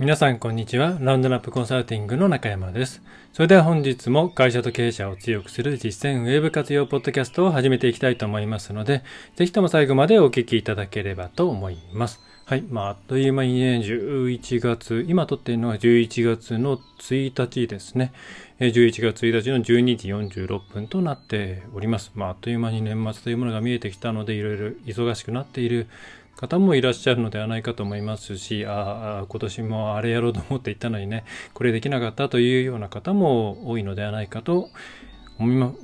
皆さんこんにちは。ラウンドナップコンサルティングの中山です。それでは本日も会社と経営者を強くする実践ウェブ活用ポッドキャストを始めていきたいと思いますので、ぜひとも最後までお聞きいただければと思います。はい。まあ、あっという間にね、11月、今撮っているのは11月の1日ですね。11月1日の12時46分となっております。まあ、あっという間に年末というものが見えてきたので、いろいろ忙しくなっている方もいらっしゃるのではないかと思いますし、ああ、今年もあれやろうと思って行ったのにね、これできなかったというような方も多いのではないかと思いま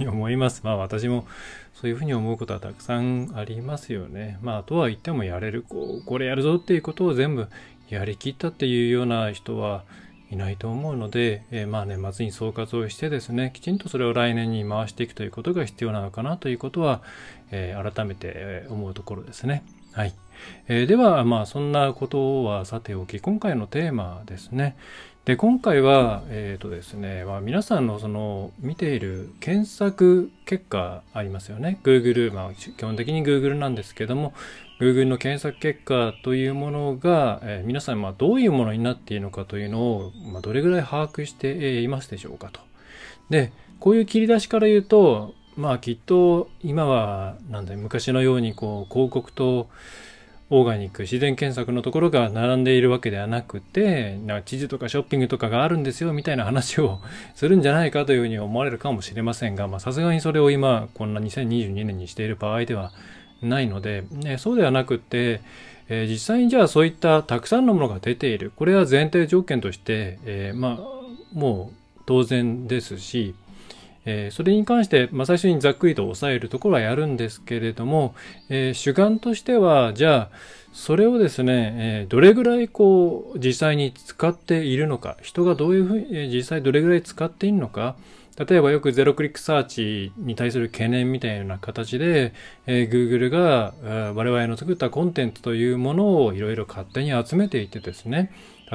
思います。まあ私もそういうふうに思うことはたくさんありますよね。まあとは言ってもやれる、こう、これやるぞっていうことを全部やりきったっていうような人はいないと思うので、えー、まあ年末に総括をしてですね、きちんとそれを来年に回していくということが必要なのかなということは、えー、改めて思うところですね。はい。えー、では、まあ、そんなことはさておき、今回のテーマですね。で、今回は、えっ、ー、とですね、まあ、皆さんのその見ている検索結果ありますよね。Google、まあ、基本的に Google なんですけども、Google の検索結果というものが、えー、皆さん、まあ、どういうものになっているのかというのを、まあ、どれぐらい把握していますでしょうかと。で、こういう切り出しから言うと、まあきっと今はなんだ昔のようにこう広告とオーガニック自然検索のところが並んでいるわけではなくてな地図とかショッピングとかがあるんですよみたいな話をするんじゃないかというふうに思われるかもしれませんがさすがにそれを今こんな2022年にしている場合ではないので、ね、そうではなくて、えー、実際にじゃあそういったたくさんのものが出ている。これは前提条件として、えー、まあもう当然ですしえー、それに関して、まあ、最初にざっくりと抑えるところはやるんですけれども、えー、主眼としては、じゃあ、それをですね、えー、どれぐらいこう、実際に使っているのか、人がどういうふうに、え、実際どれぐらい使っているのか、例えばよくゼロクリックサーチに対する懸念みたいな形で、えー、Google が我々の作ったコンテンツというものをいろいろ勝手に集めていてですね、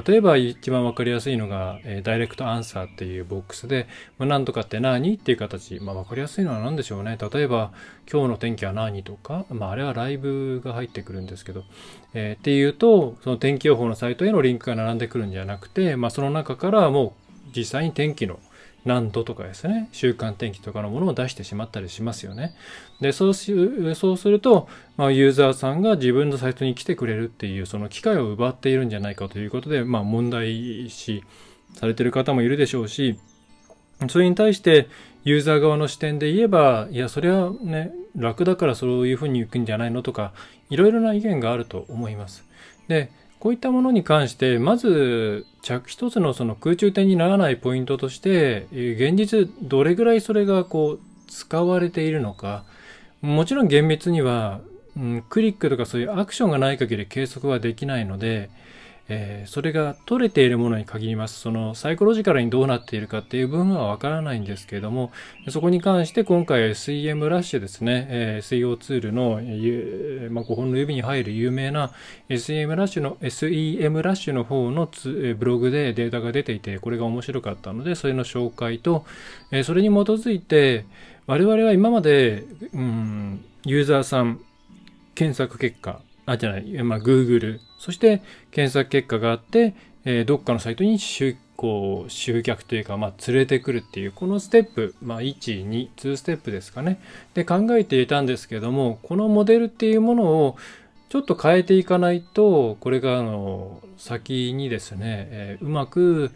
例えば一番わかりやすいのが、えー、ダイレクトアンサーっていうボックスで、まあ、なんとかって何っていう形、まあ、わかりやすいのは何でしょうね。例えば、今日の天気は何とか、まあ、あれはライブが入ってくるんですけど、えー、っていうと、その天気予報のサイトへのリンクが並んでくるんじゃなくて、まあ、その中からもう実際に天気の何度とかですね、週間天気とかのものを出してしまったりしますよね。で、そうしそうすると、まあ、ユーザーさんが自分のサイトに来てくれるっていう、その機会を奪っているんじゃないかということで、まあ、問題視されてる方もいるでしょうし、それに対してユーザー側の視点で言えば、いや、それはね、楽だからそういうふうに行くんじゃないのとか、いろいろな意見があると思います。で、こういったものに関して、まず、着一つのその空中点にならないポイントとして、現実どれぐらいそれがこう、使われているのか、もちろん厳密には、うん、クリックとかそういうアクションがない限り計測はできないので、えー、それが取れているものに限ります。そのサイコロジカルにどうなっているかっていう部分はわからないんですけれども、そこに関して今回 SEM ラッシュですね、えー、SEO ツールの、えー、まあ、5本の指に入る有名な SEM ラッシュの、SEM ラッシュの方のツブログでデータが出ていて、これが面白かったので、それの紹介と、え、それに基づいて、我々は今まで、うん、ユーザーさん、検索結果、あ、じゃない、まあ、Google、そして検索結果があって、えー、どっかのサイトに集こう集客というか、まあ、連れてくるっていう、このステップ、まあ、1、2、2ステップですかね。で、考えていたんですけども、このモデルっていうものをちょっと変えていかないと、これが、あの、先にですね、えー、うまく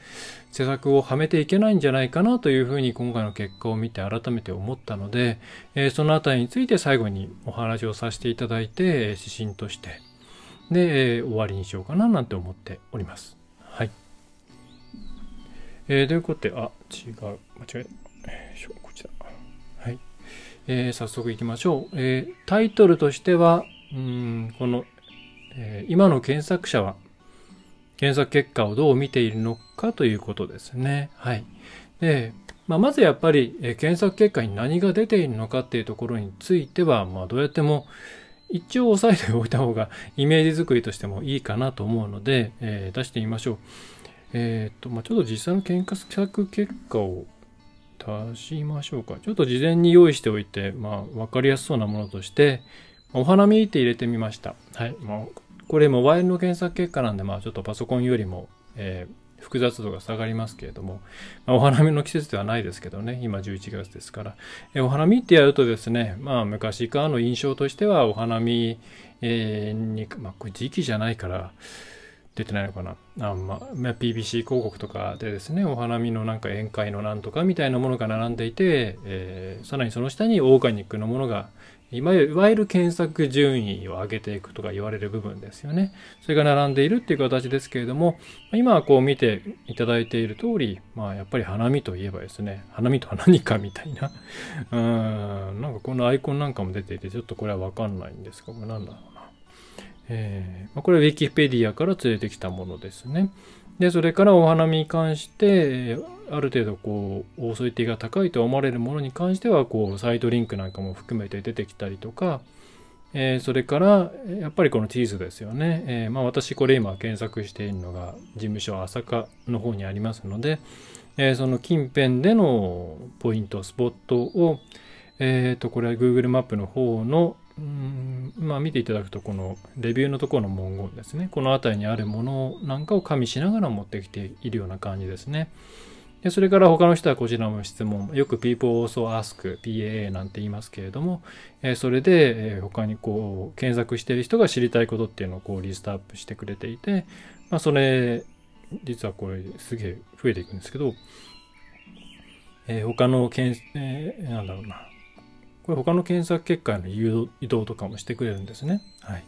施策をはめていけないんじゃないかなというふうに今回の結果を見て改めて思ったので、えー、そのあたりについて最後にお話をさせていただいて、指針として、で、えー、終わりにしようかななんて思っております。はい。えー、ということで、あ、違う、間違えた。こちら。はい。えー、早速行きましょう。えー、タイトルとしては、うん、この、えー、今の検索者は、検索結果をどう見ているのかということですね。はい。で、まあ、まずやっぱり、えー、検索結果に何が出ているのかっていうところについては、まあ、どうやっても、一応押さえておいた方が イメージ作りとしてもいいかなと思うので、えー、出してみましょう。えっ、と、まあ、ちょっと実際の検索結果を出しましょうか。ちょっと事前に用意しておいて、まあ、わかりやすそうなものとして、お花見って入れてみました。はい。まあ、これモバイルの検索結果なんで、まあちょっとパソコンよりも、えー複雑度が下がりますけれども、まあ、お花見の季節ではないですけどね、今11月ですから、えお花見ってやるとですね、まあ昔からの印象としてはお花見、えー、に、まあこれ時期じゃないから出てないのかな。あまあ、PBC 広告とかでですね、お花見のなんか宴会のなんとかみたいなものが並んでいて、えー、さらにその下にオーガニックのものがいわゆる検索順位を上げていくとか言われる部分ですよね。それが並んでいるっていう形ですけれども、今はこう見ていただいている通り、まあやっぱり花見といえばですね、花見とは何かみたいな、うーん、なんかこのアイコンなんかも出ていて、ちょっとこれはわかんないんですが、これなんだろうな。えー、これは Wikipedia から連れてきたものですね。で、それからお花見に関して、ある程度こう、オーソリティが高いと思われるものに関しては、こう、サイトリンクなんかも含めて出てきたりとか、えー、それから、やっぱりこのチーズですよね。えー、まあ私これ今検索しているのが事務所朝霞の方にありますので、えー、その近辺でのポイント、スポットを、えっ、と、これは Google マップの方のうんまあ見ていただくとこのレビューのところの文言ですね。この辺りにあるものなんかを加味しながら持ってきているような感じですね。でそれから他の人はこちらも質問。よく people also ask PAA なんて言いますけれども、えそれで、え他にこう検索している人が知りたいことっていうのをこうリストアップしてくれていて、まあ、それ実はこれすげえ増えていくんですけど、え、他のけん、えー、なんだろうな。これ他の検索結果への移動とかもしてくれるんですね。はい。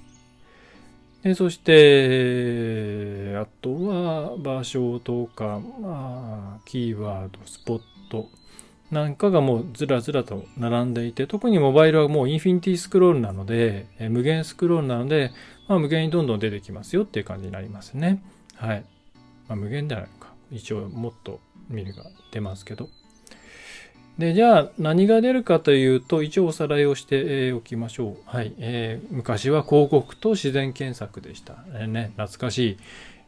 でそして、あとは場所とか、まあ、キーワード、スポットなんかがもうずらずらと並んでいて、特にモバイルはもうインフィニティスクロールなので、え無限スクロールなので、まあ、無限にどんどん出てきますよっていう感じになりますね。はい。まあ、無限ではないか。一応もっと見るが出ますけど。で、じゃあ何が出るかというと、一応おさらいをしておきましょう。はい。えー、昔は広告と自然検索でした。えー、ね、懐かしい。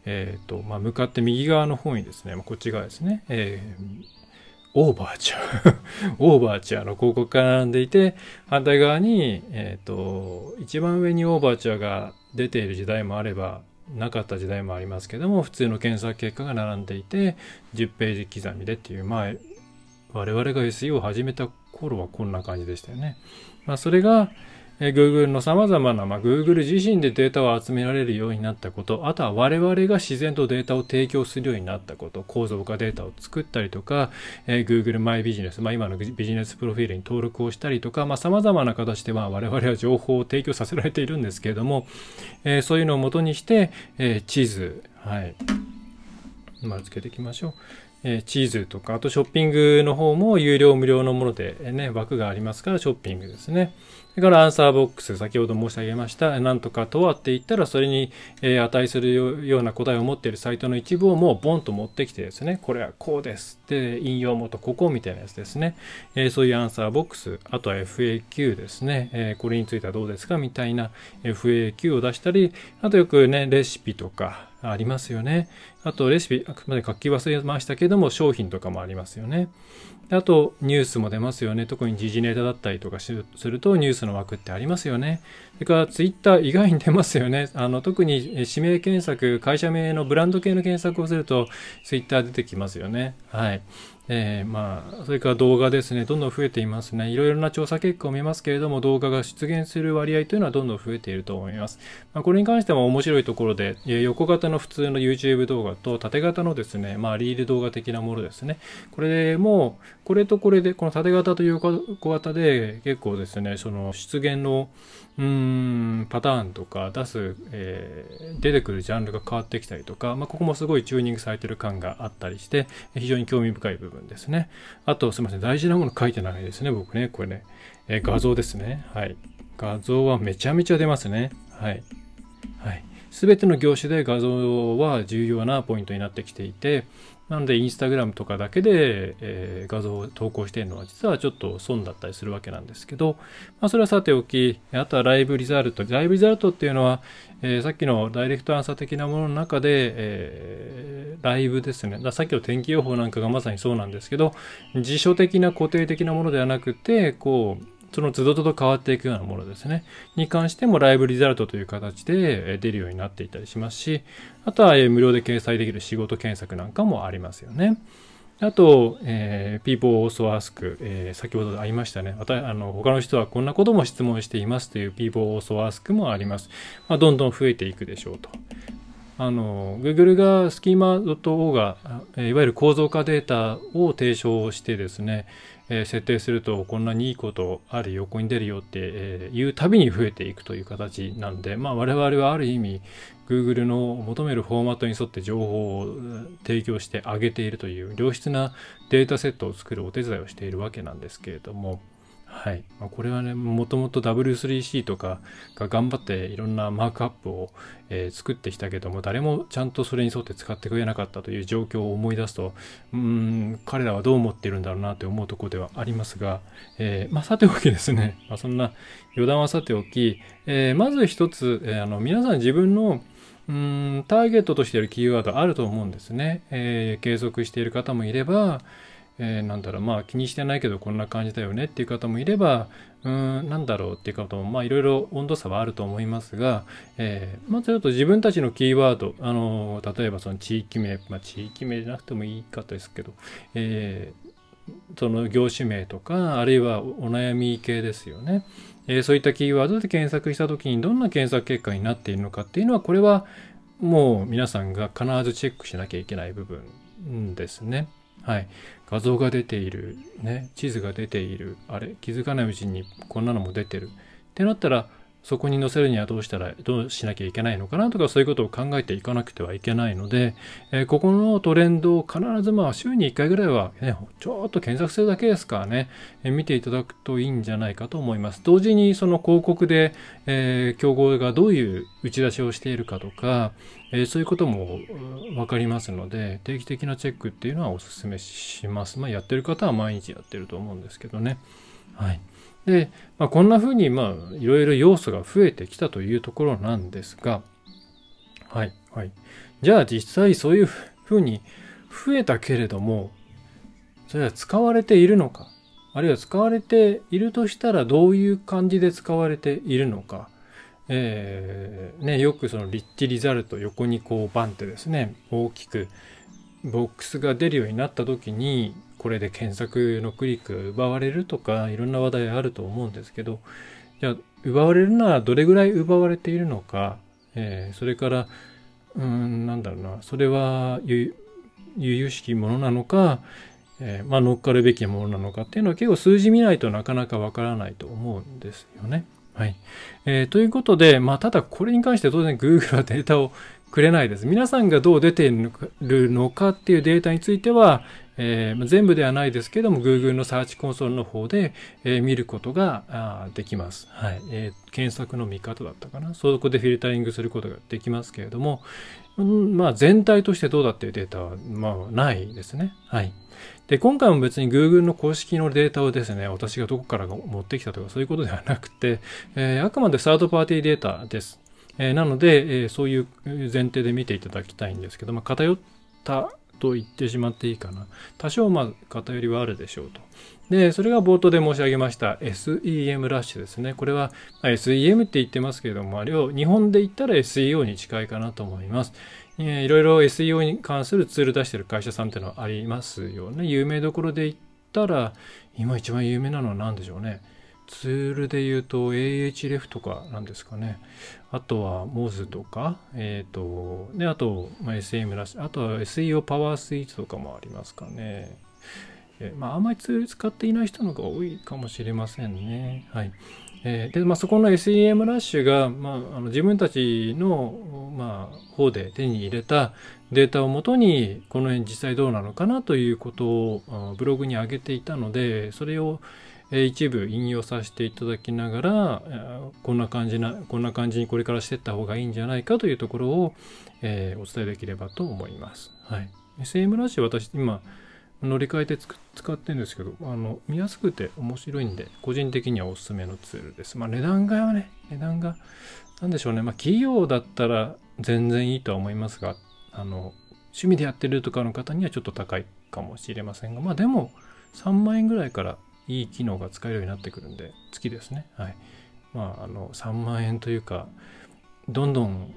えっ、ー、と、まあ、向かって右側の方にですね、まあ、こっち側ですね。えーオーバーチャー オーバーチャーの広告が並んでいて、反対側に、えっ、ー、と、一番上にオーバーチャーが出ている時代もあれば、なかった時代もありますけども、普通の検索結果が並んでいて、10ページ刻みでっていう、まあ、我々が SEO を始めた頃はこんな感じでしたよね。まあ、それが、え Google の様々な、まあ、Google 自身でデータを集められるようになったこと、あとは我々が自然とデータを提供するようになったこと、構造化データを作ったりとか、えー、Google マイビジネス、まあ、今のビジネスプロフィールに登録をしたりとか、まあ、様々な形で、まあ、我々は情報を提供させられているんですけれども、えー、そういうのをもとにして、えー、地図、はい。丸付けていきましょう。えチーズとか、あとショッピングの方も有料無料のものでね、枠がありますからショッピングですね。それからアンサーボックス、先ほど申し上げました、なんとかとはって言ったら、それに、え値するような答えを持っているサイトの一部をもうボンと持ってきてですね、これはこうです。で、引用元ここみたいなやつですね。えそういうアンサーボックス、あとは FAQ ですね。えこれについてはどうですかみたいな FAQ を出したり、あとよくね、レシピとか、ありますよね。あとレシピ、あくまで書き忘れましたけども、商品とかもありますよね。あと、ニュースも出ますよね。特に時事ネタだったりとかすると、ニュースの枠ってありますよね。それから、ツイッター以外に出ますよね。あの、特に指名検索、会社名のブランド系の検索をすると、ツイッター出てきますよね。はい。えー、まあ、それから動画ですね、どんどん増えていますね。いろいろな調査結果を見ますけれども、動画が出現する割合というのはどんどん増えていると思います。まあ、これに関しても面白いところで、え横型の普通の YouTube 動画と縦型のですね、まあ、リール動画的なものですね。これも、これとこれで、この縦型と横型で結構ですね、その出現の、うーん、パターンとか出す、えー、出てくるジャンルが変わってきたりとか、まあ、ここもすごいチューニングされてる感があったりして、非常に興味深い部分ですね。あと、すみません、大事なもの書いてないですね、僕ね。これね。え、画像ですね。はい。画像はめちゃめちゃ出ますね。はい。はい。すべての業種で画像は重要なポイントになってきていて、なので、インスタグラムとかだけで、えー、画像を投稿しているのは実はちょっと損だったりするわけなんですけど、まあ、それはさておき、あとはライブリザルト。ライブリザルトっていうのは、えー、さっきのダイレクトアンサー的なものの中で、えー、ライブですね。ださっきの天気予報なんかがまさにそうなんですけど、辞書的な固定的なものではなくて、こう、その都度都度変わっていくようなものですね。に関してもライブリザルトという形で出るようになっていたりしますし、あとは無料で掲載できる仕事検索なんかもありますよね。あと、えー、people also ask、えー、先ほどありましたね。また、あの、他の人はこんなことも質問していますという people also ask もあります。まあ、どんどん増えていくでしょうと。あの、Google がスキーマ .o が、いわゆる構造化データを提唱してですね、えー、設定するとこんなにいいことある横に出るよって、えー、言うたびに増えていくという形なんで、まあ、我々はある意味 Google の求めるフォーマットに沿って情報を提供してあげているという良質なデータセットを作るお手伝いをしているわけなんですけれども、はい。まあ、これはね、もともと W3C とかが頑張っていろんなマークアップを、えー、作ってきたけども、誰もちゃんとそれに沿って使ってくれなかったという状況を思い出すと、うん、彼らはどう思っているんだろうなと思うところではありますが、えー、まあ、さておきですね、まあ、そんな余談はさておき、えー、まず一つ、えあの、皆さん自分のうんターゲットとしているキーワードあると思うんですね。えー、継続している方もいれば、えー、なんだろう、まあ気にしてないけどこんな感じだよねっていう方もいれば、うん、なんだろうっていう方も、まあいろいろ温度差はあると思いますが、えー、まずちょっと自分たちのキーワード、あの、例えばその地域名、まあ地域名じゃなくてもいいかったですけど、えー、その業種名とか、あるいはお悩み系ですよね。えー、そういったキーワードで検索した時にどんな検索結果になっているのかっていうのは、これはもう皆さんが必ずチェックしなきゃいけない部分ですね。はい。画像が出ている、ね、地図が出ている、あれ、気づかないうちにこんなのも出てる。ってなったら、そこに載せるにはどうしたら、どうしなきゃいけないのかなとか、そういうことを考えていかなくてはいけないので、えー、ここのトレンドを必ずまあ週に1回ぐらいは、ね、ちょっと検索するだけですからね、えー、見ていただくといいんじゃないかと思います。同時にその広告で、えー、競合がどういう打ち出しをしているかとか、えそういうこともわかりますので、定期的なチェックっていうのはお勧めします。まあ、やってる方は毎日やってると思うんですけどね。はい。で、まあ、こんな風に、まあ、いろいろ要素が増えてきたというところなんですが、はい、はい。じゃあ実際そういう風に増えたけれども、それは使われているのか、あるいは使われているとしたらどういう感じで使われているのか、えー、ね、よくそのリッチリザルト横にこうバンってですね、大きくボックスが出るようになった時に、これで検索のクリックが奪われるとかいろんな話題あると思うんですけどじゃあ奪われるならどれぐらい奪われているのか、えー、それからうんなんだろうなそれは由々しきものなのか、えー、まあ、乗っかるべきものなのかっていうのは結構数字見ないとなかなかわからないと思うんですよね。はい。えー、ということで、まあ、ただこれに関して当然 Google はデータをくれないです。皆さんがどう出ているのかっていうデータについては、えー、全部ではないですけども、Google のサーチコンソールの方で、えー、見ることができます。はい、えー、検索の見方だったかな。そこでフィルタリングすることができますけれども、うん、まあ全体としてどうだっていうデータは、まあないですね。はい。で、今回も別に Google の公式のデータをですね、私がどこから持ってきたとかそういうことではなくて、えー、あくまでサードパーティーデータです。えー、なので、えー、そういう前提で見ていただきたいんですけど、まあ、偏ったと言ってしまっていいかな。多少まあ偏りはあるでしょうと。で、それが冒頭で申し上げました SEM ラッシュですね。これは、SEM って言ってますけれども、あれを日本で言ったら SEO に近いかなと思います。いろいろ SEO に関するツール出してる会社さんっていうのはありますよね。有名どころで言ったら、今一番有名なのは何でしょうね。ツールで言うと AHREF とかなんですかね。あとは MOZ とか、えっ、ー、と、で、あと、まあ、SM らしい。あとは SEO パワースイーツとかもありますかね。えー、まあ、あんまりツール使っていない人の方が多いかもしれませんね。はい。えー、で、まあ、そこの SEM ラッシュが、まあ、あの自分たちの、まあ、方で手に入れたデータをもとに、この辺実際どうなのかなということをブログに上げていたので、それを、一部引用させていただきながらこんな感じなこんな感じにこれからしていった方がいいんじゃないかというところを、え、お伝えできればと思います。はい、SM ラッシュ私今乗り換えて使ってるんですけどあの見やすくて面白いんで個人的にはおすすめのツールです。まあ値段がね値段が何でしょうねまあ企業だったら全然いいとは思いますがあの趣味でやってるとかの方にはちょっと高いかもしれませんがまあでも3万円ぐらいからいい機能が使えるようになってくるんで、月ですね。はい。まあ、あの、3万円というか、どんどん、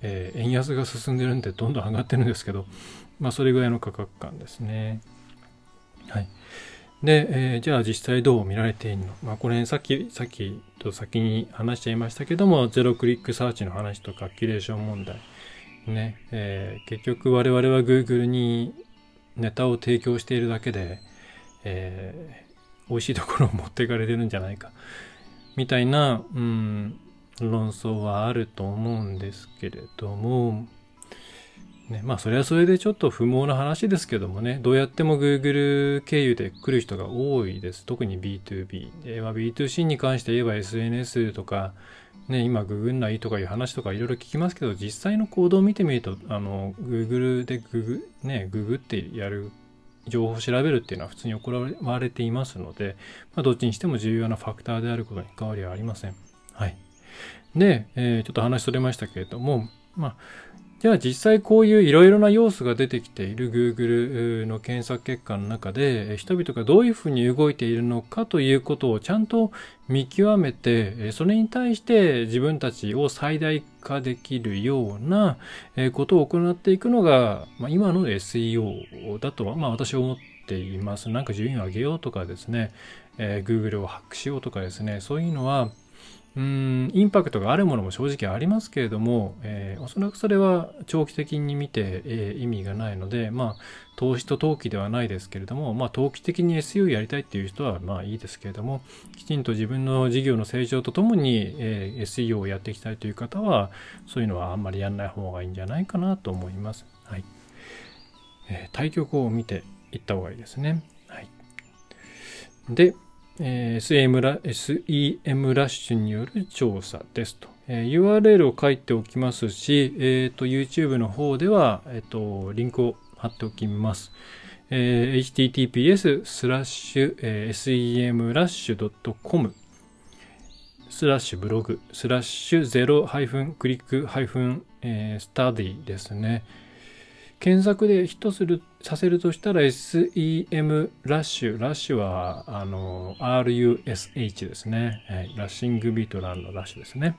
えー、円安が進んでるんで、どんどん上がってるんですけど、まあ、それぐらいの価格感ですね。はい。で、えー、じゃあ実際どう見られているの？まあ、これ、さっき、さっきと先に話しちゃいましたけども、ゼロクリックサーチの話とか、キュレーション問題。ね、えー、結局我々は Google にネタを提供しているだけで、え、美味しいところを持っていかれてるんじゃないか。みたいな、うん、論争はあると思うんですけれども、ね、まあそれはそれでちょっと不毛な話ですけどもね、どうやっても Google 経由で来る人が多いです。特に B2B。でまあ、B2C に関して言えば SNS とか、ね、今ググんないとかいう話とかいろいろ聞きますけど、実際の行動を見てみると、あの、Google でググ、ね、ググってやる情報を調べるっていうのは普通に行われていますので、まあ、どっちにしても重要なファクターであることに変わりはありません。はい。で、えー、ちょっと話しとれましたけれども、まあ、じゃあ実際こういういろいろな要素が出てきている Google の検索結果の中で人々がどういうふうに動いているのかということをちゃんと見極めてそれに対して自分たちを最大化できるようなことを行っていくのが、今の SEO だとは、まあ、私は思っています。なんか順位を上げようとかですね、え、Google をハックしようとかですね、そういうのはうんインパクトがあるものも正直ありますけれども、えー、おそらくそれは長期的に見て、えー、意味がないので、まあ、投資と投機ではないですけれども、まあ、投機的に SEO やりたいっていう人はまあいいですけれども、きちんと自分の事業の成長とともに、えー、SEO をやっていきたいという方は、そういうのはあんまりやんない方がいいんじゃないかなと思います。はい。えー、対局を見ていった方がいいですね。はい。で、えー、SEM ラ SEM ラッシュによる調査ですと。えー、URL を書いておきますし、えーと、YouTube の方では、えーと、リンクを貼っておきます。えー、https スラッシュ、えー、semrush.com スラッシュ blog スラッシュ zero ハイフン click ハイフン study ですね。検索でヒットする、させるとしたら Semrush。ラッシュは、あの、RUSH ですね。はい、ラッシングビート乱のラッシュですね。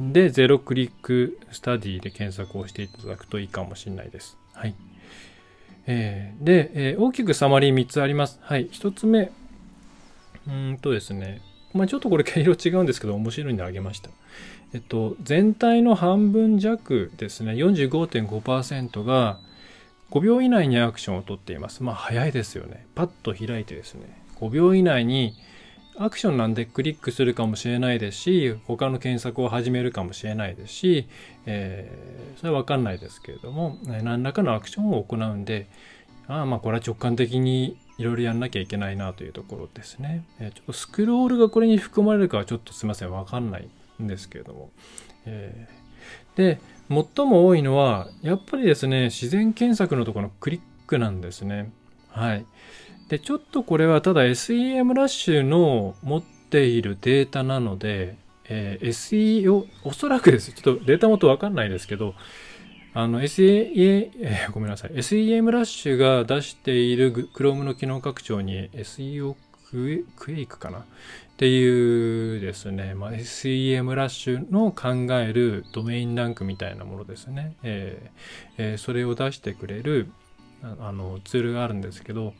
で、 zero click study で検索をしていただくといいかもしれないです。はい。えー、で、えー、大きくサマリー3つあります。はい。1つ目。うんとですね。まあ、ちょっとこれ毛色違うんですけど、面白いんであげました。えっと、全体の半分弱ですね。45.5%が、5秒以内にアクションをとっています。まあ早いですよね。パッと開いてですね、5秒以内にアクションなんでクリックするかもしれないですし、他の検索を始めるかもしれないですし、えー、それはわかんないですけれども、何らかのアクションを行うんで、ああまあこれは直感的にいろいろやんなきゃいけないなというところですね。えー、ちょっとスクロールがこれに含まれるかはちょっとすいません、わかんないんですけれども。えー、で、最も多いのは、やっぱりですね、自然検索のところのクリックなんですね。はい。で、ちょっとこれはただ SEM ラッシュの持っているデータなので、えー、SEO、おそらくです。ちょっとデータ元わかんないですけど、あの SEA、えー、ごめんなさい。SEM ラッシュが出している Chrome の機能拡張に SEO クエイクかな？っていうですね、まあ、SEM ラッシュの考えるドメインランクみたいなものですね。えーえー、それを出してくれるあのツールがあるんですけど、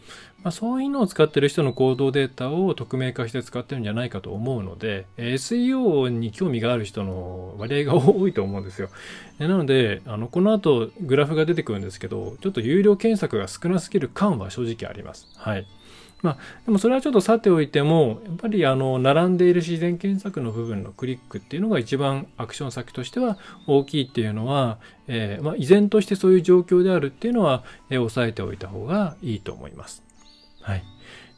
まあ、そういうのを使ってる人の行動データを匿名化して使ってるんじゃないかと思うので、SEO に興味がある人の割合が多いと思うんですよ。なので、あのこの後グラフが出てくるんですけど、ちょっと有料検索が少なすぎる感は正直あります。はい。まあ、でもそれはちょっとさておいても、やっぱりあの、並んでいる自然検索の部分のクリックっていうのが一番アクション先としては大きいっていうのは、えー、まあ、依然としてそういう状況であるっていうのは、えー、押さえておいた方がいいと思います。はい。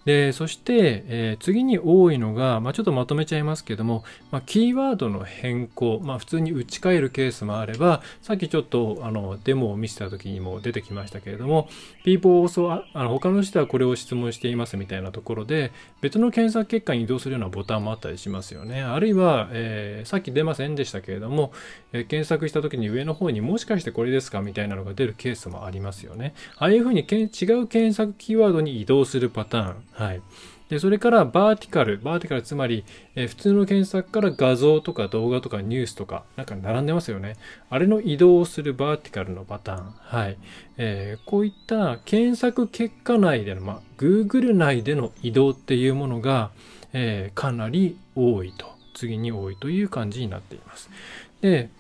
で、そして、えー、次に多いのが、まあ、ちょっとまとめちゃいますけども、まあ、キーワードの変更、まあ、普通に打ち替えるケースもあれば、さっきちょっとあのデモを見せた時にも出てきましたけれども、people also あの他の人はこれを質問していますみたいなところで、別の検索結果に移動するようなボタンもあったりしますよね。あるいは、えー、さっき出ませんでしたけれども、えー、検索した時に上の方にもしかしてこれですかみたいなのが出るケースもありますよね。ああいうふうに違う検索キーワードに移動するパターン。はい。で、それからバーティカル。バーティカルつまり、えー、普通の検索から画像とか動画とかニュースとか、なんか並んでますよね。あれの移動をするバーティカルのパターン。はい。えー、こういった検索結果内での、まあ、Google 内での移動っていうものが、えー、かなり多いと。次に多いという感じになっています。で、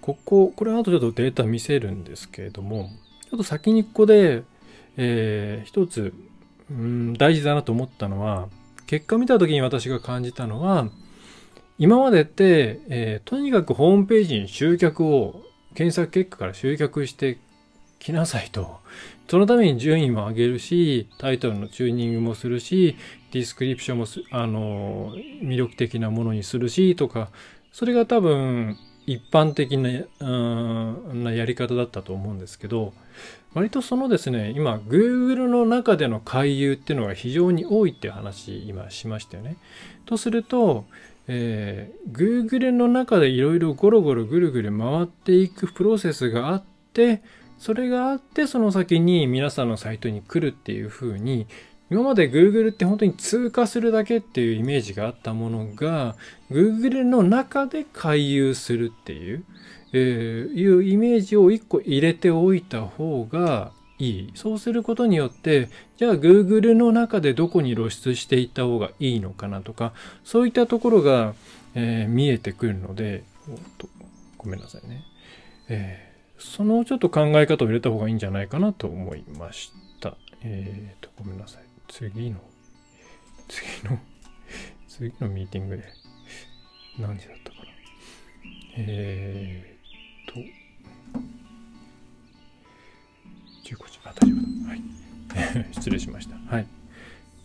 ここ、これ後ちょっとデータ見せるんですけれども、ちょっと先にここで、えー、一つうん大事だなと思ったのは結果見た時に私が感じたのは今までって、えー、とにかくホームページに集客を検索結果から集客してきなさいと。そのために順位も上げるし、タイトルのチューニングもするし、ディスクリプションもあの、魅力的なものにするし、とか、それが多分、一般的な、うん、なやり方だったと思うんですけど、割とそのですね、今、Google の中での回遊っていうのが非常に多いっていう話、今しましたよね。とすると、えー、Google の中でいろいろゴロゴロぐるぐる回っていくプロセスがあって、それがあって、その先に皆さんのサイトに来るっていう風に、今まで Google って本当に通過するだけっていうイメージがあったものが、Google の中で回遊するっていう、えー、いうイメージを一個入れておいた方がいい。そうすることによって、じゃあ Google の中でどこに露出していった方がいいのかなとか、そういったところが、えー、見えてくるので、ごめんなさいね。えー、そのちょっと考え方を入れた方がいいんじゃないかなと思いました。えっ、ー、と、ごめんなさい。次の、次の、次のミーティングで何時だったかな。えー、失礼しました。はい。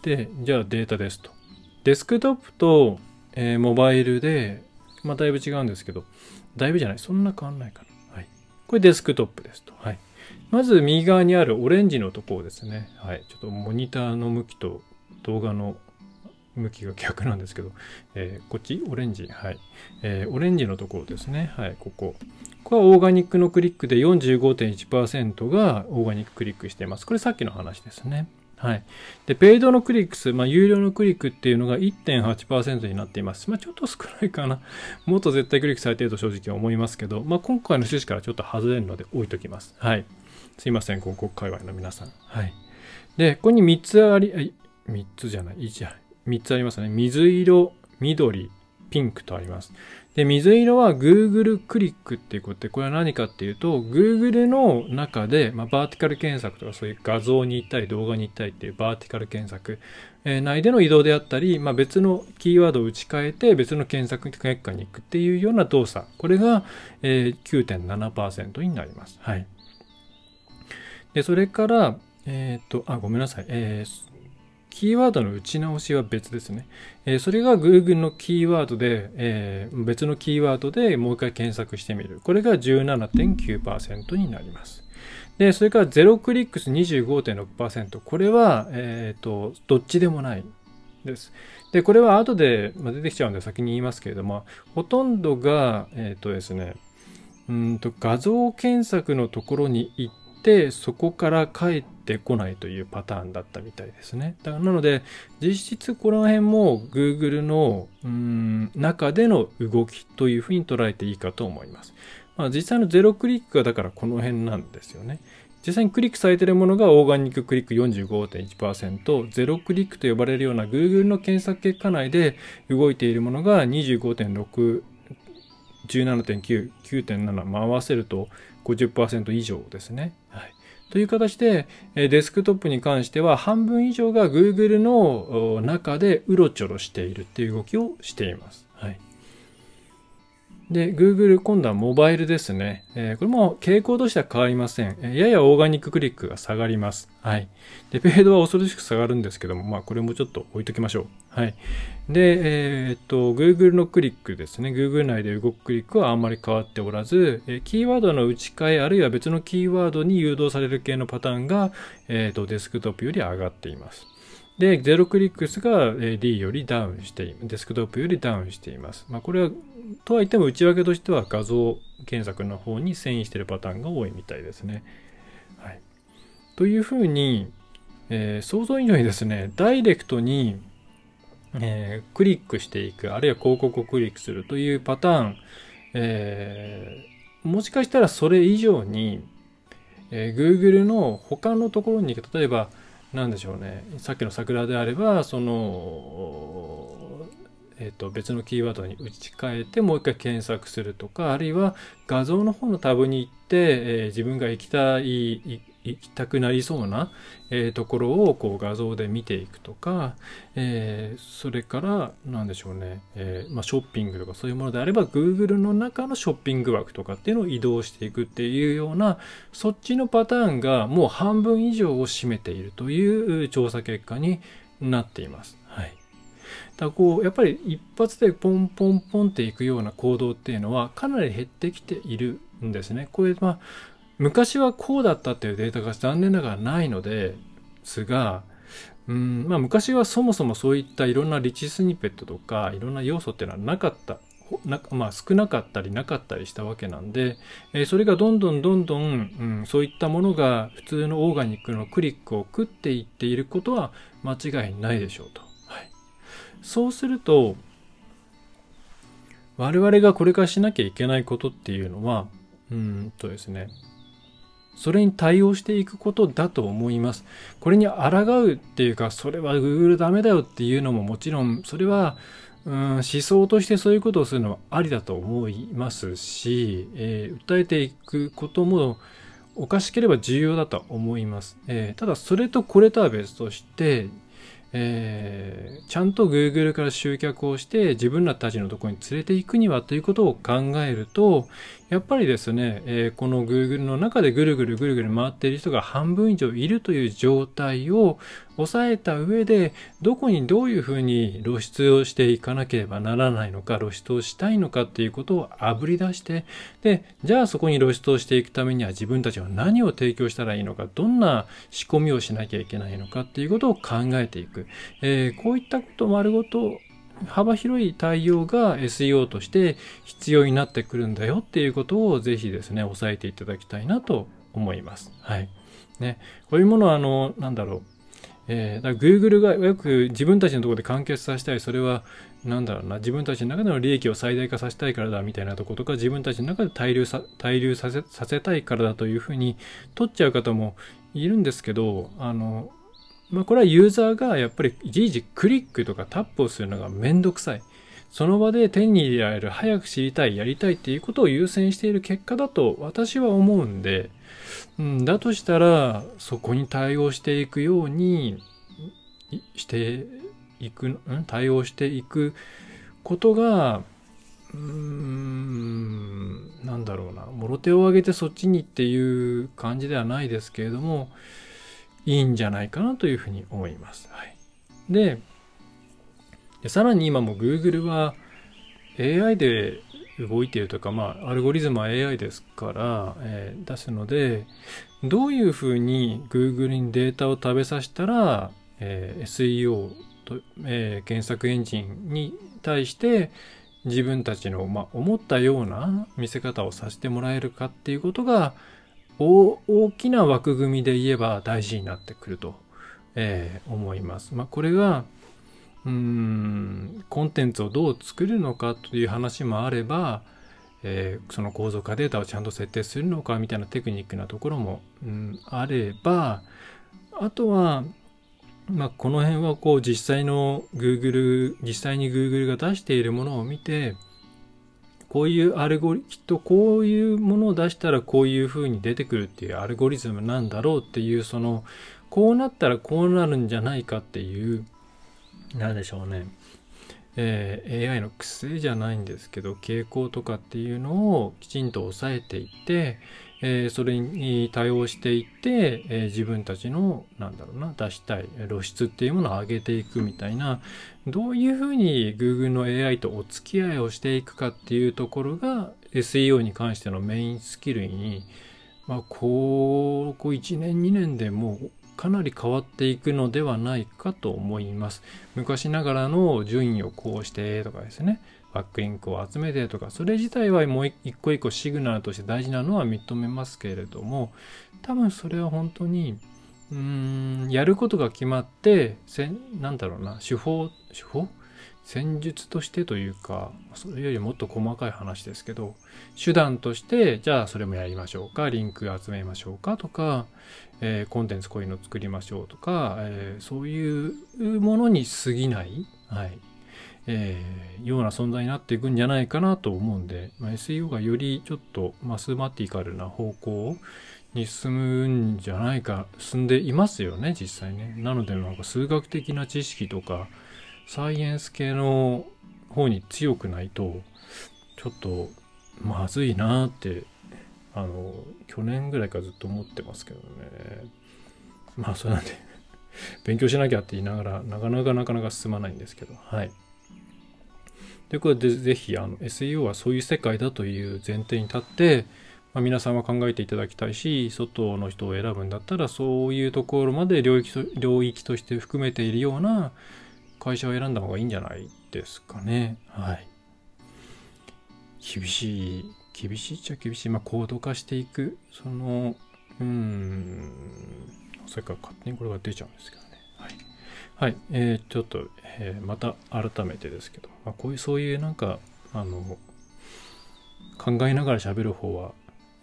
で、じゃあデータですと。デスクトップと、えー、モバイルで、まあ、だいぶ違うんですけど、だいぶじゃない、そんな変わんないかな。はい。これデスクトップですと。はい。まず右側にあるオレンジのところですね。はい。ちょっとモニターの向きと動画の向きが逆なんですけど、えー、こっち？オレンジ？はい。えー、オレンジのところですね。はい。ここ。ここはオーガニックのクリックで45.1%がオーガニッククリックしています。これさっきの話ですね。はい。で、ペイドのクリック数、まあ、有料のクリックっていうのが1.8%になっています。まあ、ちょっと少ないかな。もっと絶対クリックされてると正直思いますけど、まあ、今回の趣旨からちょっと外れるので置いときます。はい。すいません、広告界隈の皆さん。はい。で、ここに3つあり、3つじゃない、1、3つありますね。水色、緑、ピンクとあります。で、水色は Google クリックっていうことで、これは何かっていうと、Google の中で、まあ、バーティカル検索とかそういう画像に行ったり動画に行ったりっていうバーティカル検索、えー、内での移動であったり、まあ、別のキーワードを打ち替えて別の検索結果に行くっていうような動作。これが、えー、9.7%になります。はい。で、それから、えっ、と、あ、ごめんなさい。えー、キーワードの打ち直しは別ですね。え、それが Google のキーワードで、え、別のキーワードでもう一回検索してみる。これが17.9%になります。で、それからゼロクリックス25.6%。これは、えっ、ー、と、どっちでもないです。で、これは後で出てきちゃうんで先に言いますけれども、ほとんどが、えっ、とですね、うんと画像検索のところに行ってそこから帰ってこないというパターンだったみたいですね。だからなので実質この辺も Google のうん中での動きというふうに捉えていいかと思います。まあ、実際のゼロクリックがだからこの辺なんですよね。実際にクリックされているものがオーガニッククリック45.1%、ゼロクリックと呼ばれるような Google の検索結果内で動いているものが25.6、17.9、9.7、まあ、合わせると50%以上ですね。はい。という形で、デスクトップに関しては半分以上が Google の中でうろちょろしているっていう動きをしています。で、Google 今度はモバイルですね。えー、これも傾向としては変わりません。え、ややオーガニッククリックが下がります。はい。で、ペイドは恐ろしく下がるんですけども、まあこれもちょっと置いときましょう。はい。で、えー、っと、Google のクリックですね。Google 内で動くクリックはあんまり変わっておらず、えキーワードの打ち替え、あるいは別のキーワードに誘導される系のパターンが、えっと、デスクトップより上がっています。で、ゼロクリックスが D よりダウンして、デスクトップよりダウンしています。まあ、これは、とはいっても内訳としては画像検索の方に遷移しているパターンが多いみたいですね。はい。というふうに、えー、想像以上にですね、ダイレクトに、えー、クリックしていく、あるいは広告をクリックするというパターン、えー、もしかしたらそれ以上に、え、Google の他のところに、例えば、何でしょうね、さっきの桜であれば、その、えー、と別のキーワードに打ち替えてもう一回検索するとかあるいは画像の方のタブに行って、えー、自分が行きたい行きたくなりそうな、えー、ところをこう画像で見ていくとか、えー、それから何でしょうね、えー、まあ、ショッピングとかそういうものであれば Google の中のショッピング枠とかっていうのを移動していくっていうようなそっちのパターンがもう半分以上を占めているという調査結果になっています。はいだこうやっぱり一発でポンポンポンっていくような行動っていうのはかなり減ってきているんですね。これまあ昔はこうだったっていうデータが残念ながらないのですが、うんまあ、昔はそもそもそういったいろんなリッチスニペットとかいろんな要素っていうのはなかったなまあ、少なかったりなかったりしたわけなんで、えー、それがどんどんどんどん、うん、そういったものが普通のオーガニックのクリックを食っていっていることは間違いないでしょうと。はい、そうすると我々がこれからしなきゃいけないことっていうのはうんとですねそれに対応していくことだと思います。これに抗うっていうか、それは Google ダメだよっていうのももちろん、それは、うん、思想としてそういうことをするのはありだと思いますし、えー、訴えていくこともおかしければ重要だと思います。えー、ただ、それとこれとは別として、えー、ちゃんと Google から集客をして自分らたちのところに連れて行くにはということを考えるとやっぱりですね、えー、この Google の中でぐるぐるぐるぐる回っている人が半分以上いるという状態を抑えた上でどこにどういうふうに露出をしていかなければならないのか露出をしたいのかっていうことをあぶり出してでじゃあそこに露出をしていくためには自分たちは何を提供したらいいのかどんな仕込みをしなきゃいけないのかっていうことを考えていく、えー、こういったこと丸ごと幅広い対応が SEO として必要になってくるんだよっていうことをぜひですね、押さえていただきたいなと思います。はい。ね。こういうものは、あの、なんだろう。えー、だから Google がよく自分たちのところで完結させたい、それは、なんだろうな、自分たちの中での利益を最大化させたいからだみたいなとことか、自分たちの中で滞留さ滞留させさせたいからだというふうに取っちゃう方もいるんですけど、あの、まあ、これはユーザーがやっぱりいちいちクリックとかタップをするのがめんどくさい。その場で手に入れられる、早く知りたい、やりたいっていうことを優先している結果だと私は思うんで、うん、だとしたらそこに対応していくようにしていく、うん、対応していくことが、うーん、なんだろうな、もろ手を挙げてそっちにっていう感じではないですけれども、いいんじゃないかなというふうに思います。はい、でさらに今も Google は AI で動いているというか、まあ、アルゴリズムは AI ですから、えー、出すので、どういうふうに Google にデータを食べさせたら、えー、SEO と、えー、検索エンジンに対して自分たちの、まあ、思ったような見せ方をさせてもらえるかっていうことが、大きな枠組みで言えば大事になってくると、えー、思います。まあ、これがうーんコンテンツをどう作るのかという話もあれば、えー、その構造化データをちゃんと設定するのかみたいなテクニックなところも、うん、あればあとは、まあ、この辺はこう実際の Google 実際に Google が出しているものを見てこういうアルゴリきっとこういうものを出したらこういう風に出てくるっていうアルゴリズムなんだろうっていうそのこうなったらこうなるんじゃないかっていう何でしょうね、えー、AI の癖じゃないんですけど傾向とかっていうのをきちんと抑えていってえー、それに対応していって、えー、自分たちのなんだろうな出したい露出っていうものを上げていくみたいなどういうふうに Google の AI とお付き合いをしていくかっていうところが SEO に関してのメインスキルに、まあ、ここ1年2年でもうかなり変わっていくのではないかと思います。昔ながらの順位をこうしてとかですね。バックリンクを集めてとか、それ自体はもう一個一個シグナルとして大事なのは認めますけれども、多分それは本当に、うー、やることが決まって、せんなんだろうな、手法、手法？戦術としてというか、それよりもっと細かい話ですけど、手段として、じゃあそれもやりましょうか、リンク集めましょうかとか、えーコンテンツこういうの作りましょうとか、えーそういうものに過ぎない、はい、えーような存在になっていくんじゃないかなと思うんで、まあ、SEO がよりちょっとマスマティカルな方向をに進むんじゃないか、進んでいますよね、実際ね。なので、なんか数学的な知識とか、サイエンス系の方に強くないと、ちょっとまずいなって、あの、去年ぐらいからずっと思ってますけどね。まあ、それなんで、勉強しなきゃって言いながら、なかなかなかなか進まないんですけど、はい。ということで、ぜひ、あの、SEO はそういう世界だという前提に立って、まあ、皆さんは考えていただきたいし、外の人を選ぶんだったら、そういうところまで領域と領域として含めているような会社を選んだ方がいいんじゃないですかね。はい。厳しい、厳しいっちゃ厳しい。まあ、高度化していく、その、うん、それから勝手にこれが出ちゃうんですけどね。はい。はい。えー、ちょっと、えーまた改めてですけど、まあ、こういう、そういうなんか、あの、考えながら喋る方は、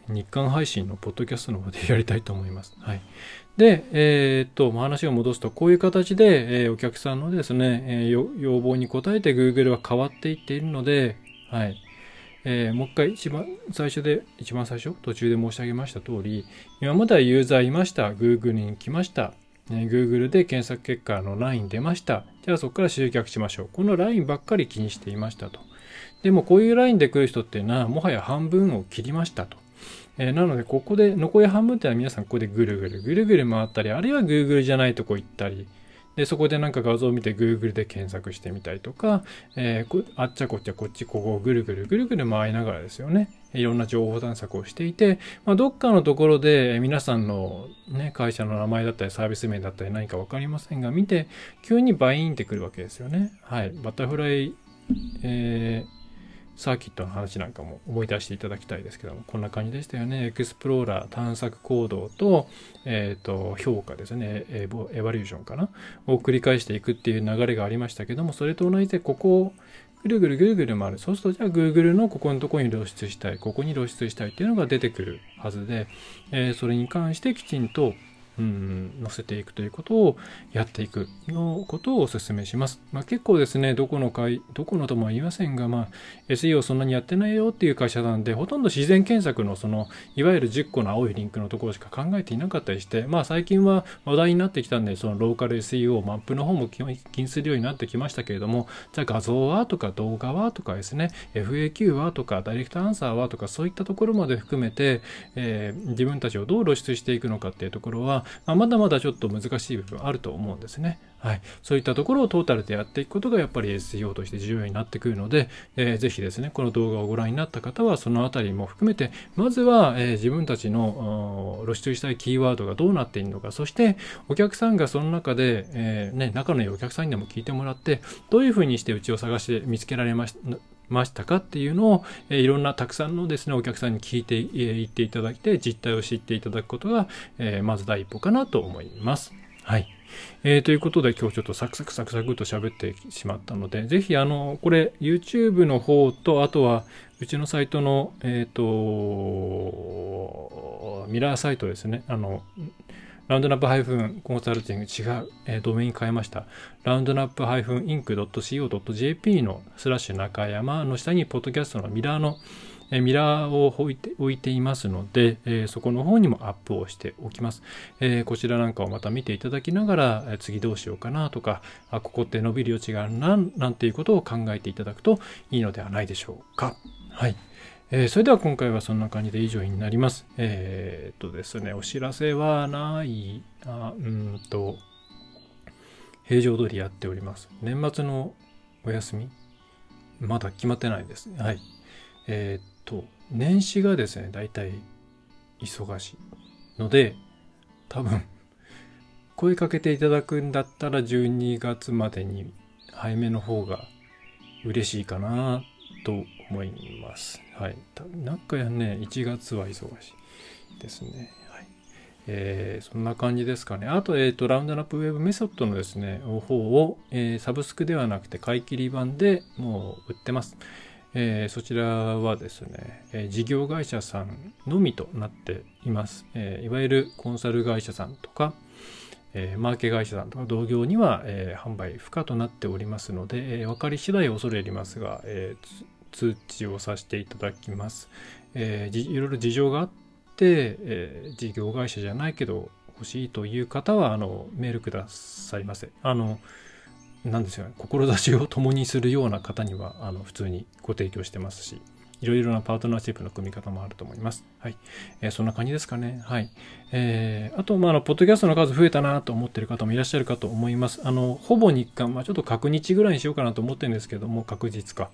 日刊配信のポッドキャストの方でやりたいと思います。はい。で、えーっと、話を戻すと、こういう形で、えーお客さんのですね、えー要望に応えて Google は変わっていっているので、はい。えーもう一回一番最初で、一番最初途中で申し上げました通り、今まではユーザーいました。Google に来ました。えー Google で検索結果のライン出ました。じゃあそこから集客しましょう。このラインばっかり気にしていましたと。でもこういうラインで来る人っていうのは、もはや半分を切りましたと。えーなので、ここで、残り半分ってのは皆さんここでぐるぐる、ぐるぐる回ったり、あるいは Google じゃないとこ行ったり、で、そこでなんか画像を見て Google で検索してみたりとか、えーあっちゃこっちゃこっち、ここをぐるぐるぐるぐる回りながらですよね。いろんな情報探索をしていて、まあ、どっかのところで皆さんのね、会社の名前だったりサービス名だったり何かわかりませんが、見て、急にバインってくるわけですよね。はい。バタフライ、えーサーキットの話なんかも思い出していただきたいですけども、こんな感じでしたよね。エクスプローラー、探索行動と、えっ、と、評価ですね。エボエバリューションかなを繰り返していくっていう流れがありましたけども、それと同じで、ここをぐるぐるぐるぐる回る。そうすると、じゃあ Google のここのとこに露出したい、ここに露出したいっていうのが出てくるはずで、えーそれに関してきちんと、うん、載せていくということをやっていくのことをお勧めします。まあ、結構ですね、どこの会、どこのとも言いませんが、まあ、SEO そんなにやってないよっていう会社なんで、ほとんど自然検索のその、いわゆる10個の青いリンクのところしか考えていなかったりして、まあ最近は話題になってきたんで、そのローカル SEO、マップの方も気にするようになってきましたけれども、じゃあ画像はとか動画はとかですね、FAQ はとか、ダイレクトアンサーはとか、そういったところまで含めて、えー自分たちをどう露出していくのかっていうところは、ま、まだまだちょっと難しい部分あると思うんですね。はい。そういったところをトータルでやっていくことがやっぱり SEO として重要になってくるので、えーぜひですね、この動画をご覧になった方は、そのあたりも含めて、まずは、えー自分たちの露出したいキーワードがどうなっているのか、そしてお客さんがその中で、えーね、仲のいいお客さんにでも聞いてもらって、どういうふうにしてうちを探して見つけられましましたかっていうのを、えーいろんなたくさんのですね、お客さんに聞いてい、えー言っていただいて、実態を知っていただくことが、えーまず第一歩かなと思います。はい。えーということで今日ちょっとサクサクサクサクと喋ってしまったので、ぜひあの、これ YouTube の方と、あとはうちのサイトの、えっ、と、ミラーサイトですね。あの、ラウンドナップコンサルティング違う、えードメイン変えました。ラウンドナップ -inc.co.jp のスラッシュ中山の下に、ポッドキャストのミラーの、えーミラーを置いて置いていますので、えーそこの方にもアップをしておきます。えーこちらなんかをまた見ていただきながら、えー次どうしようかなとか、あここって伸びる余地があるな、なんていうことを考えていただくといいのではないでしょうか。はい。えーそれでは今回はそんな感じで以上になります。えーっとですね、お知らせはない、あうんと、平常通りやっております。年末のお休み？まだ決まってないです。はい。えーっと、年始がですね、だいたい忙しいので、多分、声かけていただくんだったら12月までに早めの方が嬉しいかなと思います。はい。なんかやね、1月は忙しいですね。はい。えー、そんな感じですかね。あと、えっ、ー、と、ラウンドナップウェブメソッドのですね、方を、えー、サブスクではなくて買い切り版でもう売ってます。えー、そちらはですね、えー、事業会社さんのみとなっています。えー、いわゆるコンサル会社さんとか、えマーケ会社さんとか同業には、え販売不可となっておりますので、え分かり次第恐れ入りますが、え通知をさせていただきます。えいろいろ事情があって、え事業会社じゃないけど欲しいという方はあのメールくださいませ。あのなんですよね、志を共にするような方には、あの、普通にご提供してますし、いろいろなパートナーシップの組み方もあると思います。はい。えー、そんな感じですかね。はい。えー、あと、まあ、あの、ポッドキャストの数増えたなと思ってる方もいらっしゃるかと思います。あの、ほぼ日間、まあ、ちょっと確日ぐらいにしようかなと思ってるんですけども、確実か。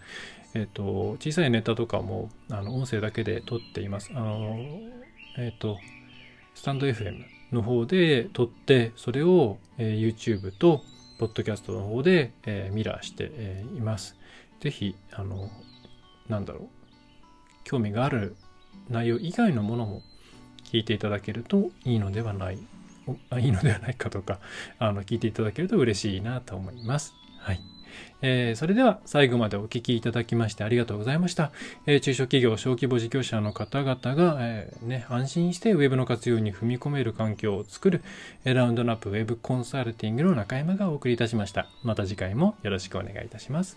えっ、ー、と、小さいネタとかも、あの、音声だけで撮っています。あの、えっ、と、スタンド FM の方で撮って、それを、え YouTube と、ポッドキャストの方で、え、ミラーして、え、います。ぜひ、あの、なんだろう、興味がある内容以外のものも聞いていただけるといいのではない、あいいのではないかとか、あの、聞いていただけると嬉しいなと思います。はい。えー、それでは最後までお聞きいただきましてありがとうございました。えー、中小企業、小規模事業者の方々が、えー、ね、安心して Web の活用に踏み込める環境を作る、えラウンドナップ Web コンサルティングの中山がお送りいたしました。また次回もよろしくお願いいたします。